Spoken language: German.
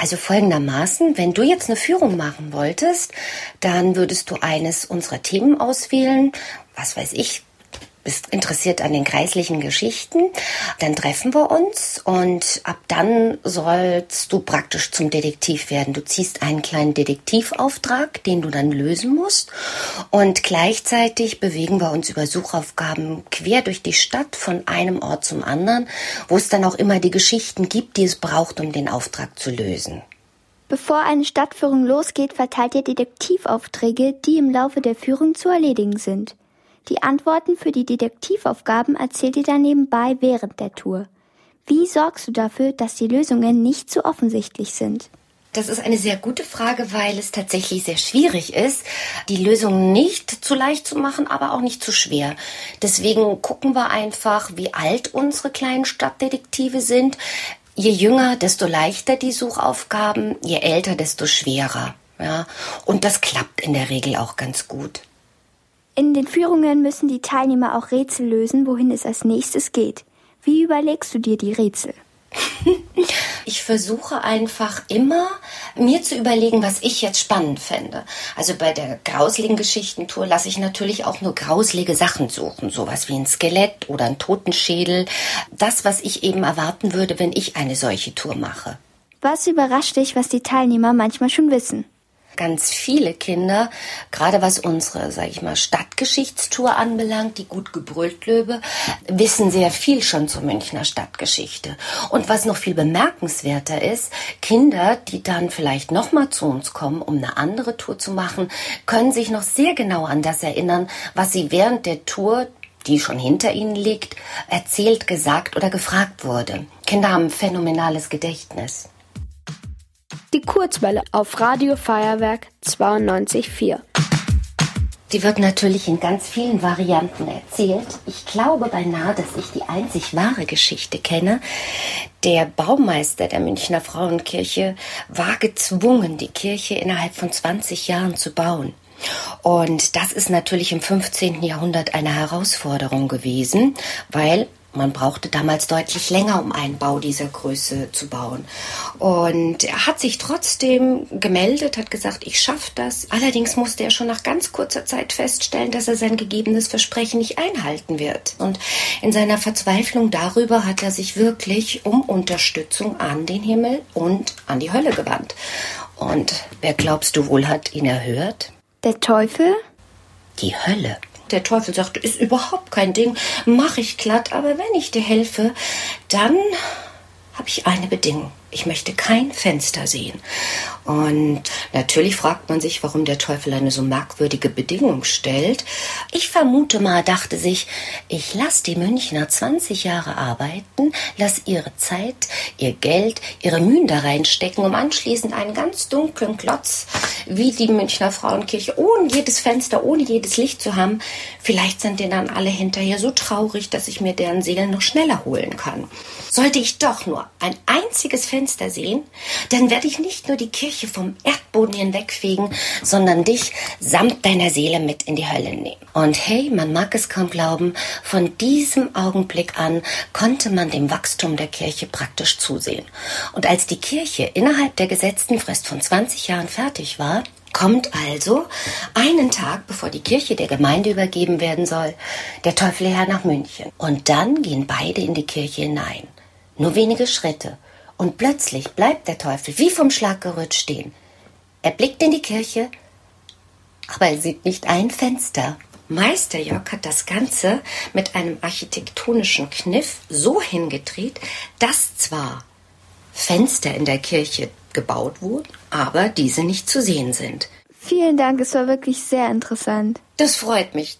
Also folgendermaßen, wenn du jetzt eine Führung machen wolltest, dann würdest du eines unserer Themen auswählen, was weiß ich, bist interessiert an den kreislichen Geschichten, dann treffen wir uns und ab dann sollst du praktisch zum Detektiv werden. Du ziehst einen kleinen Detektivauftrag, den du dann lösen musst und gleichzeitig bewegen wir uns über Suchaufgaben quer durch die Stadt von einem Ort zum anderen, wo es dann auch immer die Geschichten gibt, die es braucht, um den Auftrag zu lösen. Bevor eine Stadtführung losgeht, verteilt ihr Detektivaufträge, die im Laufe der Führung zu erledigen sind. Die Antworten für die Detektivaufgaben erzählt ihr dann nebenbei während der Tour. Wie sorgst du dafür, dass die Lösungen nicht zu offensichtlich sind? Das ist eine sehr gute Frage, weil es tatsächlich sehr schwierig ist, die Lösung nicht zu leicht zu machen, aber auch nicht zu schwer. Deswegen gucken wir einfach, wie alt unsere kleinen Stadtdetektive sind. Je jünger, desto leichter die Suchaufgaben, je älter, desto schwerer. Ja, und das klappt in der Regel auch ganz gut. In den Führungen müssen die Teilnehmer auch Rätsel lösen, wohin es als nächstes geht. Wie überlegst du dir die Rätsel? Ich versuche einfach immer, mir zu überlegen, was ich jetzt spannend fände. Also bei der grausligen Geschichtentour lasse ich natürlich auch nur grauslige Sachen suchen. Sowas wie ein Skelett oder ein Totenschädel. Das, was ich eben erwarten würde, wenn ich eine solche Tour mache. Was überrascht dich, was die Teilnehmer manchmal schon wissen? Ganz viele Kinder, gerade was unsere, sage ich mal, Stadtgeschichtstour anbelangt, die gut gebrüllt löbe, wissen sehr viel schon zur Münchner Stadtgeschichte. Und was noch viel bemerkenswerter ist, Kinder, die dann vielleicht nochmal zu uns kommen, um eine andere Tour zu machen, können sich noch sehr genau an das erinnern, was sie während der Tour die schon hinter ihnen liegt, erzählt, gesagt oder gefragt wurde. Kinder haben phänomenales Gedächtnis. Die Kurzwelle auf Radio Feuerwerk 92.4. Die wird natürlich in ganz vielen Varianten erzählt. Ich glaube beinahe, dass ich die einzig wahre Geschichte kenne. Der Baumeister der Münchner Frauenkirche war gezwungen, die Kirche innerhalb von 20 Jahren zu bauen. Und das ist natürlich im 15. Jahrhundert eine Herausforderung gewesen, weil man brauchte damals deutlich länger, um einen Bau dieser Größe zu bauen. Und er hat sich trotzdem gemeldet, hat gesagt, ich schaffe das. Allerdings musste er schon nach ganz kurzer Zeit feststellen, dass er sein gegebenes Versprechen nicht einhalten wird. Und in seiner Verzweiflung darüber hat er sich wirklich um Unterstützung an den Himmel und an die Hölle gewandt. Und wer glaubst du wohl hat ihn erhört? Der Teufel? Die Hölle. Der Teufel sagte, ist überhaupt kein Ding, mache ich glatt, aber wenn ich dir helfe, dann habe ich eine Bedingung ich möchte kein Fenster sehen. Und natürlich fragt man sich, warum der Teufel eine so merkwürdige Bedingung stellt. Ich vermute mal, dachte sich, ich lasse die Münchner 20 Jahre arbeiten, lass ihre Zeit, ihr Geld, ihre Mühen da reinstecken, um anschließend einen ganz dunklen Klotz wie die Münchner Frauenkirche ohne jedes Fenster, ohne jedes Licht zu haben. Vielleicht sind die dann alle hinterher so traurig, dass ich mir deren Seelen noch schneller holen kann. Sollte ich doch nur ein einziges Fenster Fenster sehen, dann werde ich nicht nur die Kirche vom Erdboden hinwegfegen, sondern dich samt deiner Seele mit in die Hölle nehmen. Und hey, man mag es kaum glauben, von diesem Augenblick an konnte man dem Wachstum der Kirche praktisch zusehen. Und als die Kirche innerhalb der gesetzten Frist von 20 Jahren fertig war, kommt also einen Tag, bevor die Kirche der Gemeinde übergeben werden soll, der Teufel her nach München. Und dann gehen beide in die Kirche hinein. Nur wenige Schritte. Und plötzlich bleibt der Teufel wie vom Schlag gerührt stehen. Er blickt in die Kirche, aber er sieht nicht ein Fenster. Meister Jörg hat das Ganze mit einem architektonischen Kniff so hingedreht, dass zwar Fenster in der Kirche gebaut wurden, aber diese nicht zu sehen sind. Vielen Dank, es war wirklich sehr interessant. Das freut mich.